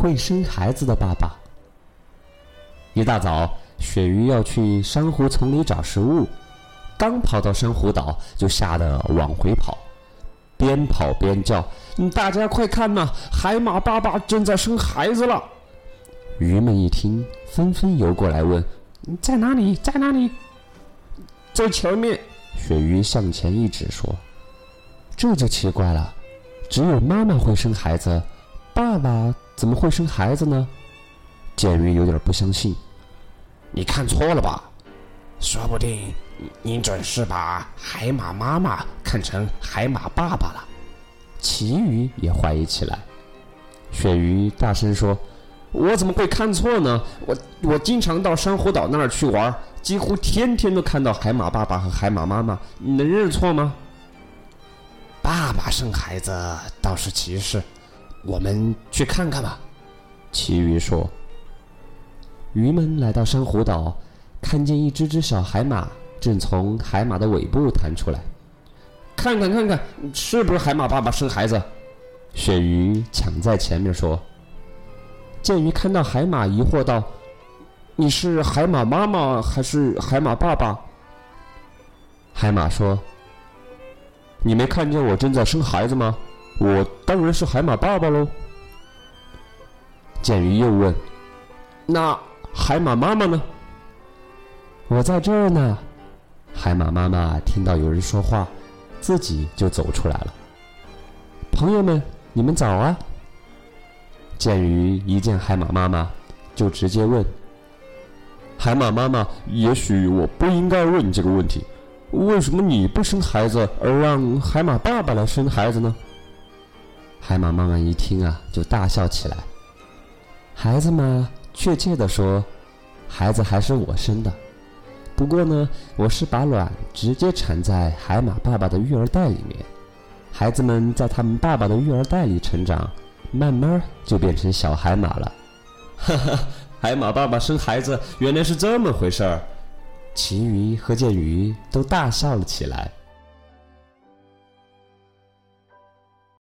会生孩子的爸爸。一大早，鳕鱼要去珊瑚丛里找食物，刚跑到珊瑚岛，就吓得往回跑，边跑边叫：“大家快看呐，海马爸爸正在生孩子了！”鱼们一听，纷纷游过来问：“在哪里？在哪里？”在前面。鳕鱼向前一指说：“这就奇怪了，只有妈妈会生孩子，爸爸怎么会生孩子呢？”简鱼有点不相信：“你看错了吧？说不定你准是把海马妈妈看成海马爸爸了。”旗鱼也怀疑起来。鳕鱼大声说：“我怎么会看错呢？我我经常到珊瑚岛那儿去玩。”几乎天天都看到海马爸爸和海马妈妈，你能认错吗？爸爸生孩子倒是奇事，我们去看看吧。奇鱼说。鱼们来到珊瑚岛，看见一只只小海马正从海马的尾部弹出来，看看看看，是不是海马爸爸生孩子？鳕鱼抢在前面说。剑鱼看到海马，疑惑道。你是海马妈妈还是海马爸爸？海马说：“你没看见我正在生孩子吗？我当然是海马爸爸喽。”剑鱼又问：“那海马妈妈呢？”我在这儿呢。海马妈妈听到有人说话，自己就走出来了。朋友们，你们早啊！剑鱼一见海马妈妈，就直接问。海马妈妈，也许我不应该问你这个问题：为什么你不生孩子，而让海马爸爸来生孩子呢？海马妈妈一听啊，就大笑起来。孩子嘛，确切的说，孩子还是我生的。不过呢，我是把卵直接产在海马爸爸的育儿袋里面，孩子们在他们爸爸的育儿袋里成长，慢慢就变成小海马了。哈哈。海马爸爸生孩子原来是这么回事儿，旗鱼和剑鱼都大笑了起来。